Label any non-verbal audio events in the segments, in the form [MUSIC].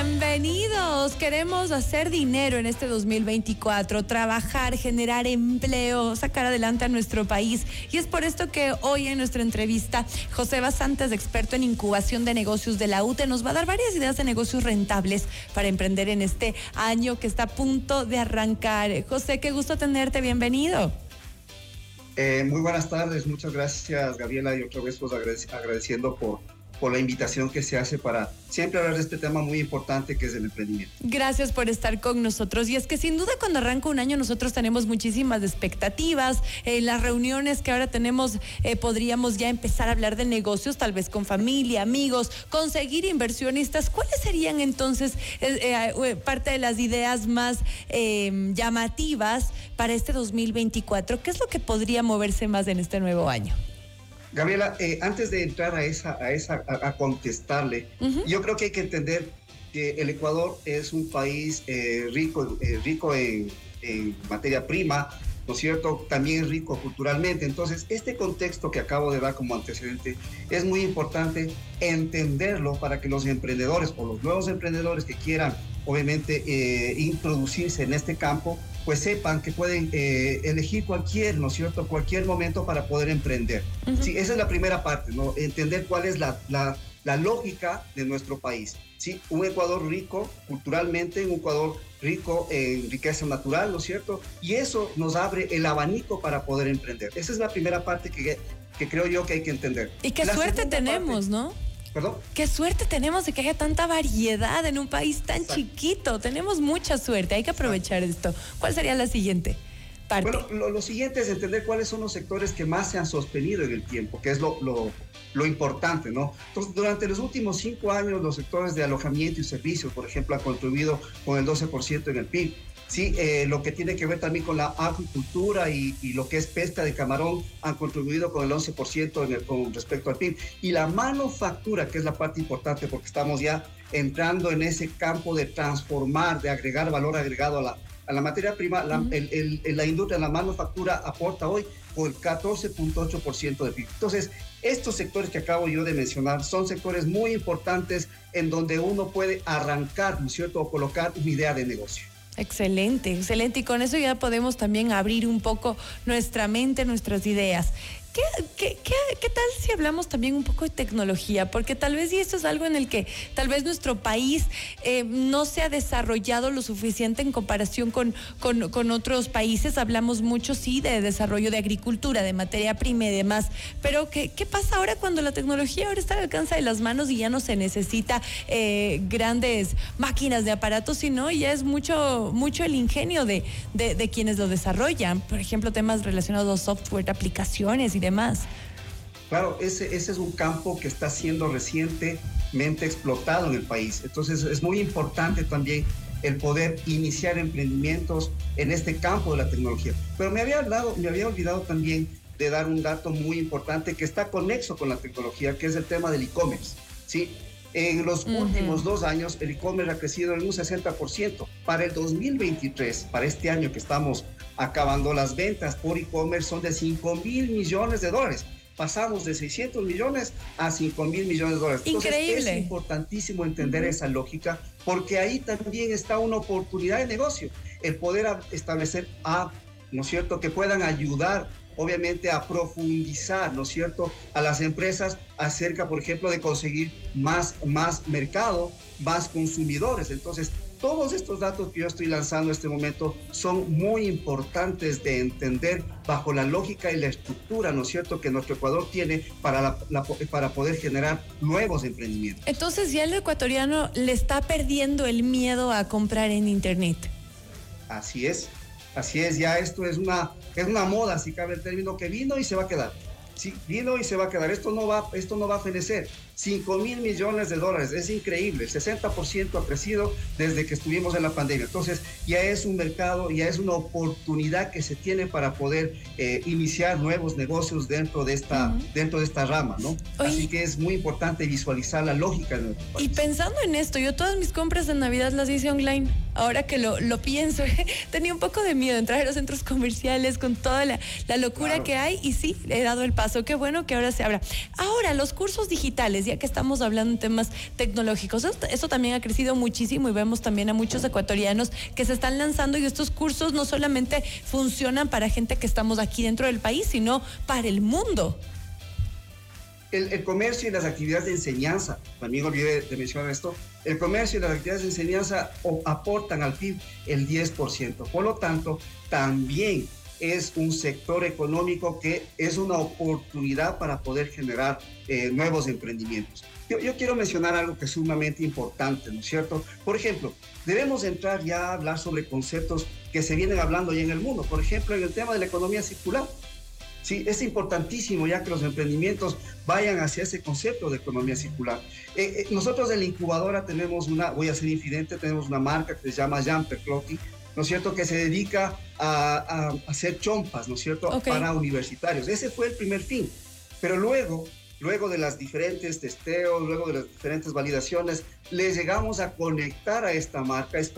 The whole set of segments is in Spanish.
Bienvenidos. Queremos hacer dinero en este 2024, trabajar, generar empleo, sacar adelante a nuestro país. Y es por esto que hoy en nuestra entrevista, José Basantes, experto en incubación de negocios de la UTE, nos va a dar varias ideas de negocios rentables para emprender en este año que está a punto de arrancar. José, qué gusto tenerte. Bienvenido. Eh, muy buenas tardes, muchas gracias Gabriela y otra vez pues agradeciendo por por la invitación que se hace para siempre hablar de este tema muy importante que es el emprendimiento. Gracias por estar con nosotros. Y es que sin duda cuando arranca un año nosotros tenemos muchísimas expectativas. En las reuniones que ahora tenemos eh, podríamos ya empezar a hablar de negocios, tal vez con familia, amigos, conseguir inversionistas. ¿Cuáles serían entonces eh, eh, parte de las ideas más llamativas para este 2024? ¿Qué es lo que podría moverse más en este nuevo año? Gabriela, eh, antes de entrar a esa, a esa, a, contestarle, yo creo que hay que entender que el Ecuador es un país eh, rico, eh, rico en, materia prima, ¿no es cierto? También rico culturalmente. Entonces, este contexto que acabo de dar como antecedente es muy importante entenderlo para que los emprendedores o los nuevos emprendedores que quieran, obviamente, introducirse en este campo, pues sepan que pueden eh, elegir cualquier, ¿no es cierto?, cualquier momento para poder emprender. Sí, esa es la primera parte, ¿no? Entender cuál es la, la, la, lógica de nuestro país. Sí, un Ecuador rico culturalmente, un Ecuador rico en riqueza natural, ¿no es cierto? Y eso nos abre el abanico para poder emprender. Esa es la primera parte que, que creo yo que hay que entender. Y qué suerte tenemos, ¿no? Qué suerte tenemos de que haya tanta variedad en un país tan chiquito. Tenemos mucha suerte, hay que aprovechar esto. ¿Cuál sería la siguiente? Parte? Bueno, lo, siguiente es entender cuáles son los sectores que más se han sostenido en el tiempo, que es lo, lo, lo, importante, ¿no? Entonces, durante los últimos cinco años, los sectores de alojamiento y servicios, por ejemplo, han contribuido con el 12% en el PIB. Sí, eh, lo que tiene que ver también con la agricultura y, lo que es pesca de camarón han contribuido con el 11% con respecto al PIB. Y la manufactura, que es la parte importante porque estamos ya entrando en ese campo de transformar, de agregar valor agregado a la, a la materia prima, la, el, la industria, la manufactura aporta hoy con el 14.8% de PIB. Entonces, estos sectores que acabo yo de mencionar son sectores muy importantes en donde uno puede arrancar, ¿no es cierto?, o colocar una idea de negocio. Excelente, excelente. Y con eso ya podemos también abrir un poco nuestra mente, nuestras ideas. ¿Qué, tal si hablamos también un poco de tecnología? Porque tal vez, y esto es algo en el que tal vez nuestro país eh, no se ha desarrollado lo suficiente en comparación con, con, otros países. Hablamos mucho, sí, de desarrollo de agricultura, de materia prima y demás. Pero, ¿qué, qué pasa ahora cuando la tecnología ahora está al alcance de las manos y ya no se necesita eh, grandes máquinas de aparatos, sino ya es mucho, mucho el ingenio de, de, de quienes lo desarrollan? Por ejemplo, temas relacionados a software, aplicaciones y demás más. Claro, ese, ese es un campo que está siendo recientemente explotado en el país. Entonces es muy importante también el poder iniciar emprendimientos en este campo de la tecnología. Pero me había, hablado, me había olvidado también de dar un dato muy importante que está conexo con la tecnología, que es el tema del e-commerce. ¿sí? En los últimos dos años, el e-commerce ha crecido en un 60%. Para el 2023, para este año que estamos acabando, las ventas por e-commerce son de 5 mil millones de dólares. Pasamos de 600 millones a 5 mil millones de dólares. Increíble. es importantísimo entender esa lógica porque ahí también está una oportunidad de negocio. El poder establecer a, ¿no es cierto?, que puedan ayudar obviamente a profundizar, ¿no es cierto?, a las empresas acerca, por ejemplo, de conseguir más, más mercado, más consumidores. Entonces, todos estos datos que yo estoy lanzando en este momento son muy importantes de entender bajo la lógica y la estructura, ¿no es cierto?, que nuestro Ecuador tiene para, para poder generar nuevos emprendimientos. Entonces ya el ecuatoriano le está perdiendo el miedo a comprar en Internet. Así es, así es, ya esto es una, es una moda, si cabe el término, que vino y se va a quedar. Sí, vino y se va a quedar. Esto no va, esto no va a fenecer. 5 mil millones de dólares, es increíble. El 60% ha crecido desde que estuvimos en la pandemia. Entonces, ya es un mercado, ya es una oportunidad que se tiene para poder eh, iniciar nuevos negocios dentro de esta, dentro de esta rama, ¿no? Así que es muy importante visualizar la lógica de Y pensando en esto, yo todas mis compras de Navidad las hice online. ahora que lo, lo pienso, [LAUGHS] tenía un poco de miedo entrar a los centros comerciales con toda la, locura que hay y sí, he dado el paso. Qué bueno que ahora se abra. Ahora, los cursos digitales, ya que estamos hablando de temas tecnológicos, eso, también ha crecido muchísimo y vemos también a muchos ecuatorianos que se están lanzando y estos cursos no solamente funcionan para gente que estamos aquí dentro del país, sino para el mundo. El, comercio y las actividades de enseñanza, también olvidé de mencionar esto, el comercio y las actividades de enseñanza aportan al PIB el 10%. Por lo tanto, también es un sector económico que es una oportunidad para poder generar eh, nuevos emprendimientos. Yo, quiero mencionar algo que es sumamente importante, ¿no es cierto? Por ejemplo, debemos entrar ya a hablar sobre conceptos que se vienen hablando ya en el mundo. Por ejemplo, en el tema de la economía circular. Sí, es importantísimo ya que los emprendimientos vayan hacia ese concepto de economía circular. Eh, eh, nosotros en la incubadora tenemos una, voy a ser infidente, tenemos una marca que se llama Jumper Clothing, ¿no es cierto?, que se dedica a, hacer chompas, ¿no es cierto?, para universitarios. Ese fue el primer fin. Pero luego, luego de las diferentes testeos, luego de las diferentes validaciones, le llegamos a conectar a esta marca, es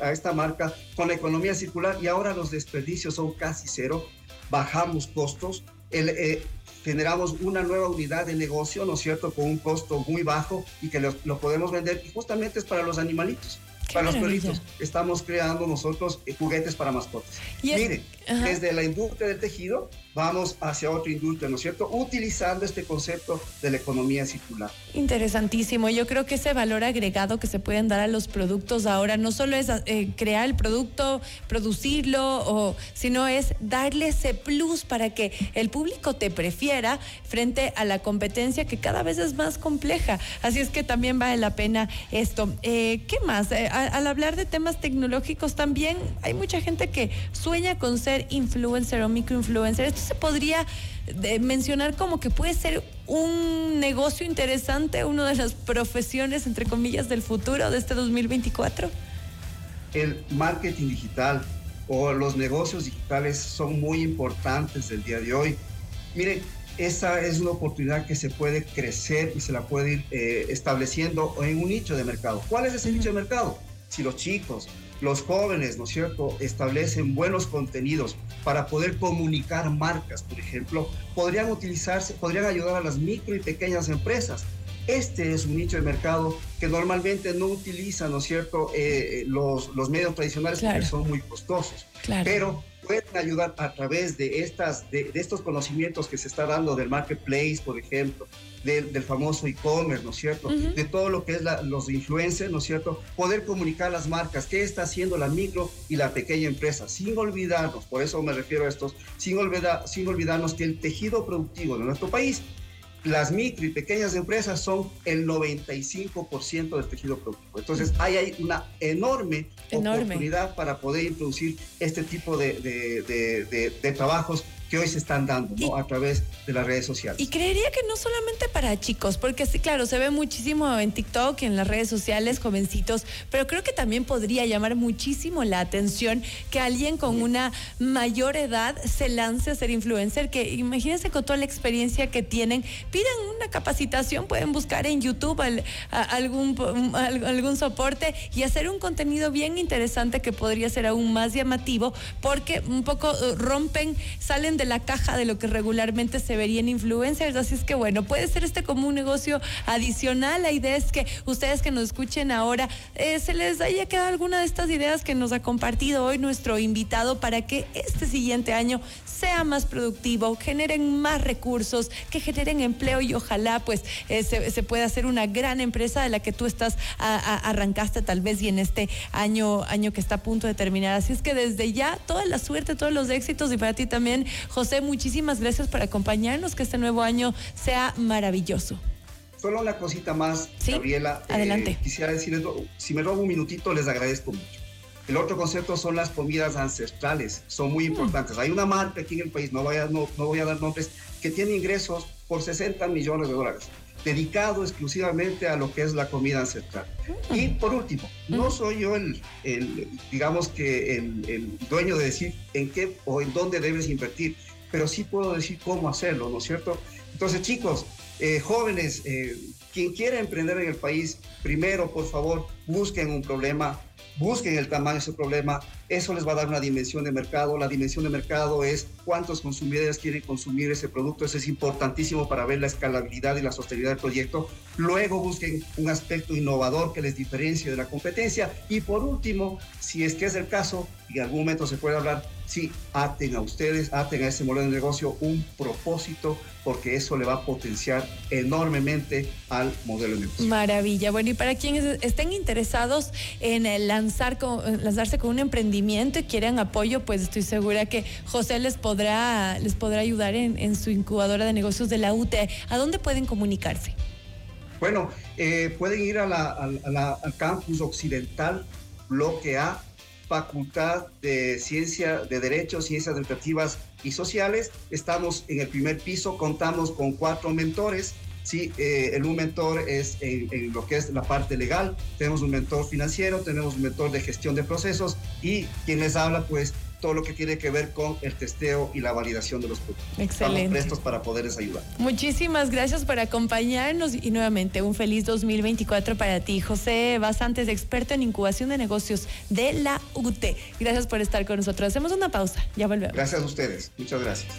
a esta marca con la economía circular y ahora los desperdicios son casi cero bajamos costos, eh, generamos una nueva unidad de negocio, ¿no es cierto?, con un costo muy bajo y que lo, lo podemos vender y justamente es para los animalitos para los perritos. Estamos creando nosotros eh, juguetes para mascotas. Mire, desde la industria del tejido vamos hacia otra industria, ¿no es cierto? Utilizando este concepto de la economía circular. Interesantísimo. Yo creo que ese valor agregado que se pueden dar a los productos ahora no solo es eh, crear el producto, producirlo, o, sino es darle ese plus para que el público te prefiera frente a la competencia que cada vez es más compleja. Así es que también vale la pena esto. Eh, ¿Qué más? Al hablar de temas tecnológicos también hay mucha gente que sueña con ser influencer o microinfluencer. Esto se podría eh, mencionar como que puede ser un negocio interesante, una de las profesiones, entre comillas, del futuro de este 2024. El marketing digital o los negocios digitales son muy importantes el día de hoy. Miren, esa es una oportunidad que se puede crecer y se la puede ir eh, estableciendo en un nicho de mercado. ¿Cuál es ese nicho de mercado? Si los chicos, los jóvenes, ¿no es cierto?, establecen buenos contenidos para poder comunicar marcas, por ejemplo, podrían utilizarse, podrían ayudar a las micro y pequeñas empresas. Este es un nicho de mercado que normalmente no utiliza, ¿no es cierto?, eh, los, los, medios tradicionales porque son muy costosos. Pero pueden ayudar a través de, estas, de, estos conocimientos que se está dando del marketplace, por ejemplo, del, famoso e-commerce, ¿no es cierto? De todo lo que es los influencers, ¿no es cierto? Poder comunicar las marcas, qué está haciendo la micro y la pequeña empresa, sin olvidarnos, por eso me refiero a estos, sin, olvidar, sin olvidarnos que el tejido productivo de nuestro país las micro y pequeñas empresas son el 95% del tejido productivo. Entonces, ahí hay una enorme, oportunidad para poder introducir este tipo de, de trabajos que hoy se están dando ¿no? a través de las redes sociales. Y creería que no solamente para chicos, porque sí, claro, se ve muchísimo en TikTok, en las redes sociales, jovencitos, pero creo que también podría llamar muchísimo la atención que alguien con una mayor edad se lance a ser influencer, que imagínense con toda la experiencia que tienen, pidan una capacitación, pueden buscar en YouTube algún, algún soporte y hacer un contenido bien interesante que podría ser aún más llamativo, porque un poco eh, rompen, salen de la caja de lo que regularmente se vería en influencers. Así es que bueno, puede ser este como un negocio adicional. La idea es que ustedes que nos escuchen ahora, eh, se les haya quedado alguna de estas ideas que nos ha compartido hoy nuestro invitado para que este siguiente año sea más productivo, generen más recursos, que generen empleo y ojalá pues eh, se, pueda hacer una gran empresa de la que tú estás arrancaste tal vez y en este año, año que está a punto de terminar. Así es que desde ya toda la suerte, todos los éxitos y para ti también, José, muchísimas gracias por acompañarnos, que este nuevo año sea maravilloso. Solo una cosita más, Gabriela. Eh, Adelante. quisiera decirles, si me robo un minutito, les agradezco mucho. El otro concepto son las comidas ancestrales, son muy mm. importantes. Hay una marca aquí en el país, no voy, a, no, voy a dar nombres, que tiene ingresos por 60 millones de dólares, dedicado exclusivamente a lo que es la comida ancestral. Y por último, no soy yo el, el digamos que el, el, dueño de decir en qué o en dónde debes invertir pero sí puedo decir cómo hacerlo, ¿no es cierto? Entonces, chicos, eh, jóvenes, eh, quien quiera emprender en el país, primero, por favor, busquen un problema, busquen el tamaño de ese problema, eso les va a dar una dimensión de mercado. La dimensión de mercado es cuántos consumidores quieren consumir ese producto, eso es importantísimo para ver la escalabilidad y la sostenibilidad del proyecto. Luego busquen un aspecto innovador que les diferencie de la competencia y por último, si es que es el caso, y en algún momento se puede hablar, sí, aten a ustedes, aten a ese modelo de negocio un propósito, porque eso le va a potenciar enormemente al modelo de negocio. Maravilla. Bueno, y para quienes estén interesados en lanzar lanzarse con un emprendimiento y quieren apoyo, pues estoy segura que José les podrá, les podrá ayudar en, su incubadora de negocios de la UTE. ¿A dónde pueden comunicarse? Bueno, eh, pueden ir a la, al campus occidental, bloque A, Facultad de Ciencia de Derecho, Ciencias Educativas y Sociales. Estamos en el primer piso, contamos con cuatro mentores. Sí, eh, el un mentor es en, en, lo que es la parte legal, tenemos un mentor financiero, tenemos un mentor de gestión de procesos y quien les habla, pues todo lo que tiene que ver con el testeo y la validación de los productos. Excelente. Estamos prestos para poderles ayudar. Muchísimas gracias por acompañarnos y nuevamente un feliz 2024 para ti. José Basantes, experto en incubación de negocios de la UT. Gracias por estar con nosotros. Hacemos una pausa, ya volvemos. Gracias a ustedes, muchas gracias.